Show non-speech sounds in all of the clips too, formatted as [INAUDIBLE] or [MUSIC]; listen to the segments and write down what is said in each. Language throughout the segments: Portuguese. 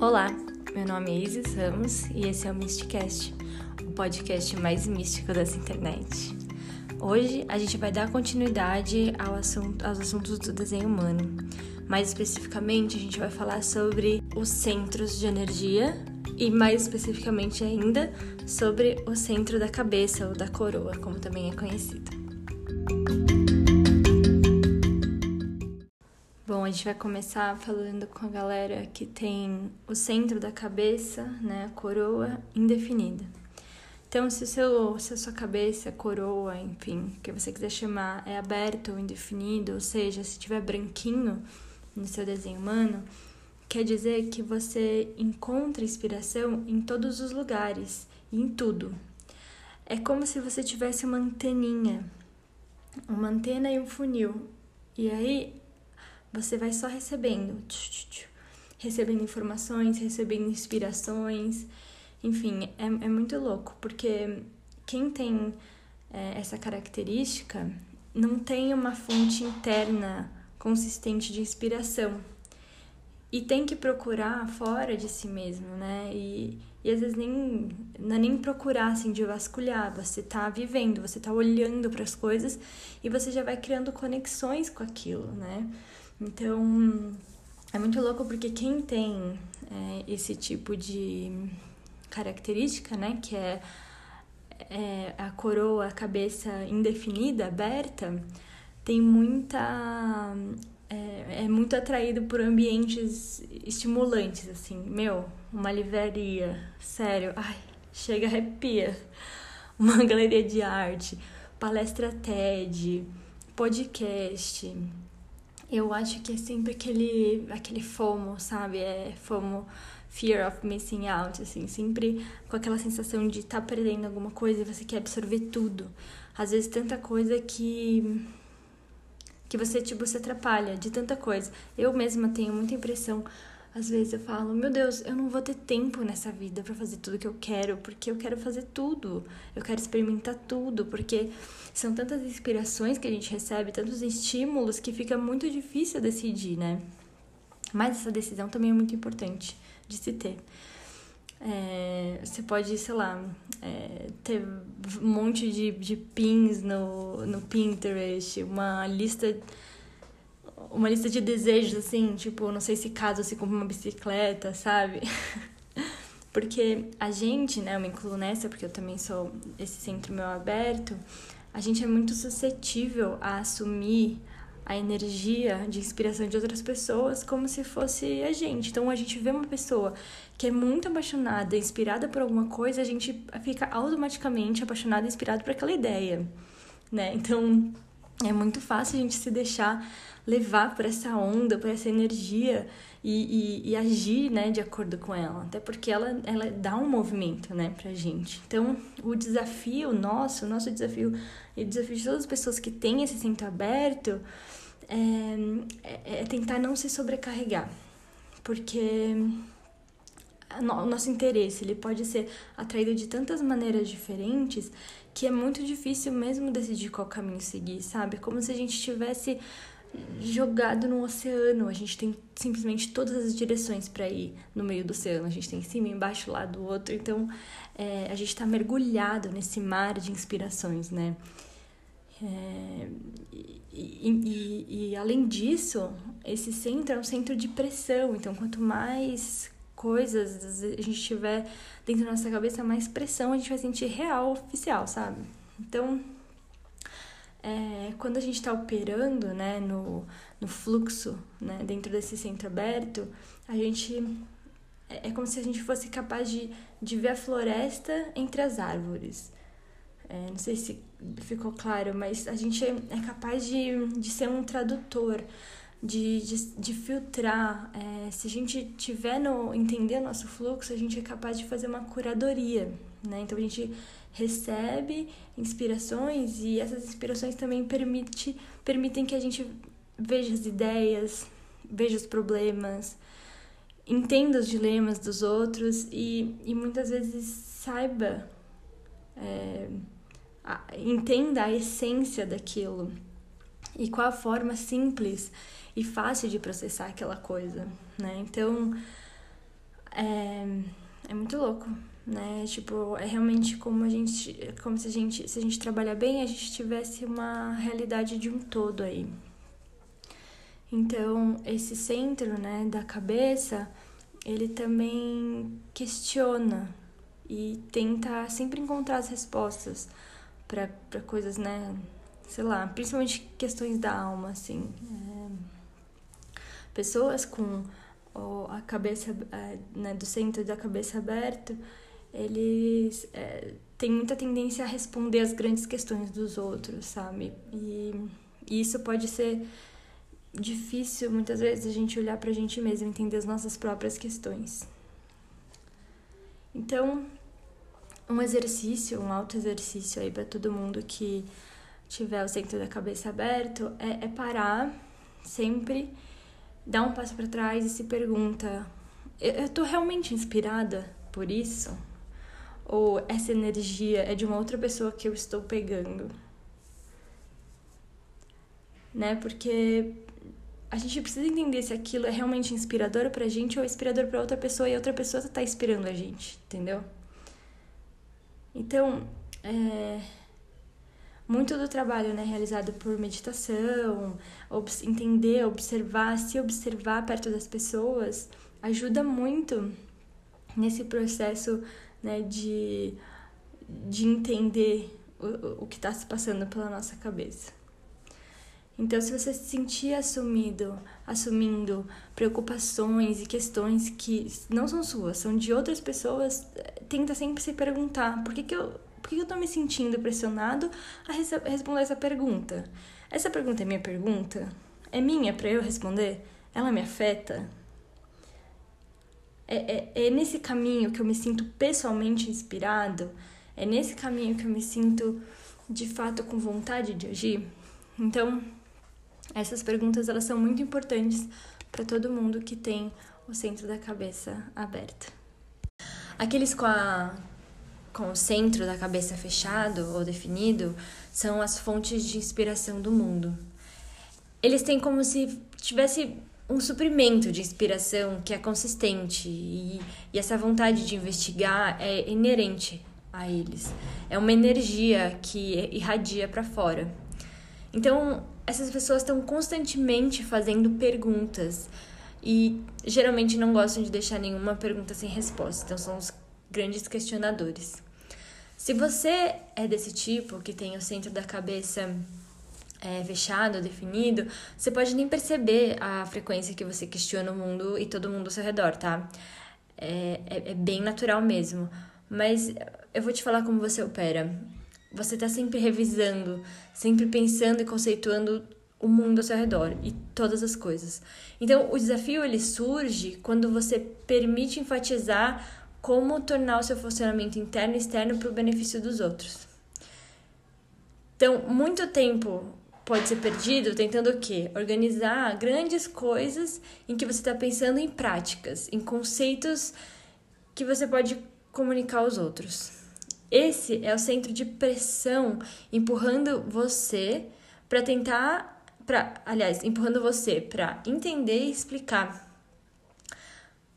Olá, meu nome é Isis Ramos e esse é o Mysticast, o podcast mais místico dessa internet. Hoje a gente vai dar continuidade ao assunto, aos assuntos do desenho humano. Mais especificamente, a gente vai falar sobre os centros de energia e mais especificamente ainda sobre o centro da cabeça ou da coroa, como também é conhecido. A gente vai começar falando com a galera que tem o centro da cabeça, né, a coroa indefinida. Então, se, o seu, se a sua cabeça, coroa, enfim, o que você quiser chamar, é aberto ou indefinido, ou seja, se tiver branquinho no seu desenho humano, quer dizer que você encontra inspiração em todos os lugares e em tudo. É como se você tivesse uma anteninha, uma antena e um funil. E aí você vai só recebendo, recebendo informações, recebendo inspirações, enfim, é, é muito louco, porque quem tem é, essa característica não tem uma fonte interna consistente de inspiração e tem que procurar fora de si mesmo, né? E, e às vezes nem não é nem procurar assim de vasculhar, você tá vivendo, você tá olhando para as coisas e você já vai criando conexões com aquilo, né? Então, é muito louco porque quem tem é, esse tipo de característica, né, que é, é a coroa, a cabeça indefinida, aberta, tem muita é, é, muito atraído por ambientes estimulantes, assim. Meu, uma livraria, sério, ai, chega arrepia. Uma [LAUGHS] galeria de arte, palestra TED, podcast, eu acho que é sempre aquele, aquele FOMO, sabe? É FOMO, fear of missing out, assim, sempre com aquela sensação de estar tá perdendo alguma coisa e você quer absorver tudo. Às vezes tanta coisa que que você tipo se atrapalha de tanta coisa. Eu mesma tenho muita impressão às vezes eu falo, meu Deus, eu não vou ter tempo nessa vida para fazer tudo que eu quero, porque eu quero fazer tudo. Eu quero experimentar tudo, porque são tantas inspirações que a gente recebe, tantos estímulos que fica muito difícil decidir, né? Mas essa decisão também é muito importante de se ter. É, você pode, sei lá, é, ter um monte de, de pins no, no Pinterest, uma lista uma lista de desejos, assim, tipo, não sei se caso se compra uma bicicleta, sabe? [LAUGHS] porque a gente, né, eu me incluo nessa, porque eu também sou esse centro meu aberto, a gente é muito suscetível a assumir a energia de inspiração de outras pessoas como se fosse a gente. Então a gente vê uma pessoa que é muito apaixonada, inspirada por alguma coisa, a gente fica automaticamente apaixonada e inspirado por aquela ideia, né? Então é muito fácil a gente se deixar levar por essa onda, por essa energia e, e, e, agir né, de acordo com ela. Até porque ela, ela dá um movimento né, pra gente. Então, o desafio nosso, o nosso desafio e o desafio de todas as pessoas que têm esse centro aberto é, é, é tentar não se sobrecarregar. Porque o nosso interesse ele pode ser atraído de tantas maneiras diferentes que é muito difícil mesmo decidir qual caminho seguir, sabe? Como se a gente tivesse jogado no oceano. A gente tem simplesmente todas as direções para ir no meio do oceano. A gente tem cima, embaixo, lado do outro. Então, é, a gente está mergulhado nesse mar de inspirações, né? É, e, e, e, além disso, esse centro é um centro de pressão. Então, quanto mais coisas a gente tiver dentro da nossa cabeça, mais pressão a gente vai sentir real, oficial, sabe? Então, é, quando a gente está operando né, no, no fluxo, né, dentro desse centro aberto, a gente é, é como se a gente fosse capaz de, de ver a floresta entre as árvores. É, não sei se ficou claro, mas a gente é, é capaz de, de ser um tradutor, de, de, de filtrar. É, se a gente tiver no entender nosso fluxo, a gente é capaz de fazer uma curadoria, né? Então a gente recebe inspirações e essas inspirações também permite, permitem que a gente veja as ideias, veja os problemas, entenda os dilemas dos outros e, e muitas vezes saiba, é, a, entenda a essência daquilo e qual a forma simples e fácil de processar aquela coisa, né? Então, é, é muito louco, né? Tipo, é realmente como a gente, como se a gente, se a gente trabalhar bem, a gente tivesse uma realidade de um todo aí. Então, esse centro, né, da cabeça, ele também questiona e tenta sempre encontrar as respostas para coisas, né, sei lá, principalmente questões da alma, assim. É, pessoas com a cabeça, é, né, do centro da cabeça aberta, eles é, têm muita tendência a responder as grandes questões dos outros, sabe? E, e isso pode ser difícil muitas vezes a gente olhar pra gente mesmo, entender as nossas próprias questões. Então, um exercício, um auto exercício aí para todo mundo que tiver o centro da cabeça aberto é, é parar sempre, dar um passo para trás e se pergunta: eu, eu tô realmente inspirada por isso? Ou essa energia é de uma outra pessoa que eu estou pegando? Né? Porque a gente precisa entender se aquilo é realmente inspirador pra gente ou inspirador pra outra pessoa e outra pessoa tá inspirando a gente, entendeu? Então, é, muito do trabalho né, realizado por meditação, entender, observar, se observar perto das pessoas, ajuda muito nesse processo né, de, de entender o, o que está se passando pela nossa cabeça. Então, se você se sentir assumido, assumindo preocupações e questões que não são suas, são de outras pessoas, tenta sempre se perguntar por que, que eu por que eu tô me sentindo pressionado a responder essa pergunta? Essa pergunta é minha pergunta? É minha para eu responder? Ela me afeta? É, é, é nesse caminho que eu me sinto pessoalmente inspirado? É nesse caminho que eu me sinto de fato com vontade de agir? Então, essas perguntas elas são muito importantes para todo mundo que tem o centro da cabeça aberta. Aqueles com, a, com o centro da cabeça fechado ou definido são as fontes de inspiração do mundo. Eles têm como se tivesse um suprimento de inspiração que é consistente e, e essa vontade de investigar é inerente a eles. É uma energia que irradia para fora. Então, essas pessoas estão constantemente fazendo perguntas e geralmente não gostam de deixar nenhuma pergunta sem resposta, então são os grandes questionadores. Se você é desse tipo, que tem o centro da cabeça é, fechado, definido, você pode nem perceber a frequência que você questiona o mundo e todo mundo ao seu redor, tá? É, é, é bem natural mesmo. Mas eu vou te falar como você opera. Você está sempre revisando, sempre pensando e conceituando o mundo ao seu redor e todas as coisas. Então, o desafio ele surge quando você permite enfatizar como tornar o seu funcionamento interno e externo para o benefício dos outros. Então, muito tempo pode ser perdido tentando o quê? Organizar grandes coisas em que você está pensando em práticas, em conceitos que você pode comunicar aos outros. Esse é o centro de pressão empurrando você para tentar, para, aliás, empurrando você para entender e explicar.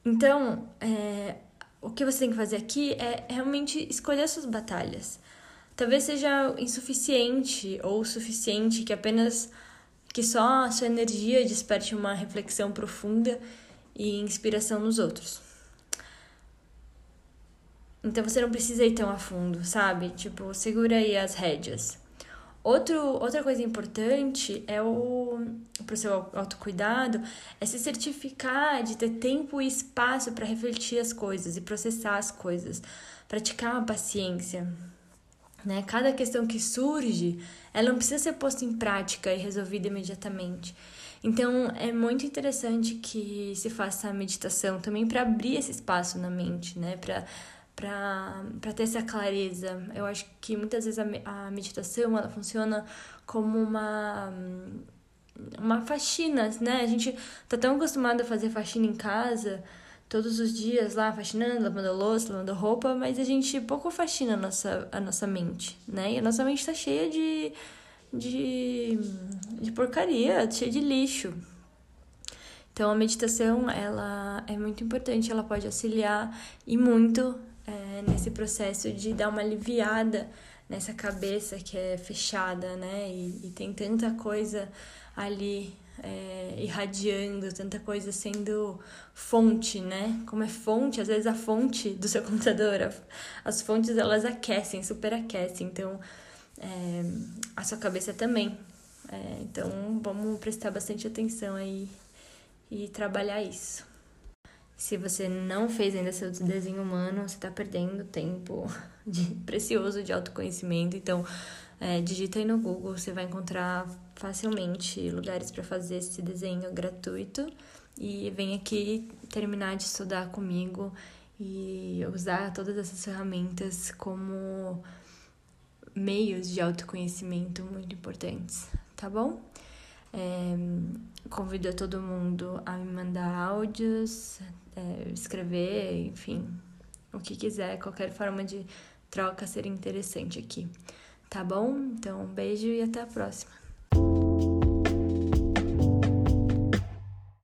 Então, é, o que você tem que fazer aqui é realmente escolher suas batalhas. Talvez seja insuficiente ou suficiente que apenas que só a sua energia desperte uma reflexão profunda e inspiração nos outros. Então você não precisa ir tão a fundo, sabe? Tipo, segura aí as rédeas. Outro, outra coisa importante é o para o seu autocuidado é se certificar de ter tempo e espaço para refletir as coisas e processar as coisas, praticar a paciência. Né? Cada questão que surge, ela não precisa ser posta em prática e resolvida imediatamente. Então, é muito interessante que se faça a meditação também para abrir esse espaço na mente, né? Para para ter essa clareza. Eu acho que muitas vezes a, a meditação ela funciona como uma uma faxina, né? A gente tá tão acostumado a fazer faxina em casa todos os dias lá, faxinando, lavando louça, lavando roupa, mas a gente pouco faxina a nossa, a nossa mente, né? E a nossa mente tá cheia de, de, de porcaria, cheia de lixo. Então a meditação ela é muito importante, ela pode auxiliar e muito é, nesse processo de dar uma aliviada nessa cabeça que é fechada, né? E, e tem tanta coisa ali é, irradiando, tanta coisa sendo fonte, né? Como é fonte, às vezes a fonte do seu [LAUGHS] computador, as fontes elas aquecem, superaquecem, então é, a sua cabeça também. É, então vamos prestar bastante atenção aí e trabalhar isso. Se você não fez ainda seu desenho humano, você está perdendo tempo [LAUGHS] de, precioso de autoconhecimento. Então, é, digita aí no Google, você vai encontrar facilmente lugares para fazer esse desenho gratuito. E vem aqui terminar de estudar comigo e usar todas essas ferramentas como meios de autoconhecimento muito importantes, tá bom? É, todo mundo a me mandar áudios, é, escrever, enfim, o que quiser, qualquer forma de troca seria interessante aqui. Tá bom? Então, um beijo e até a próxima.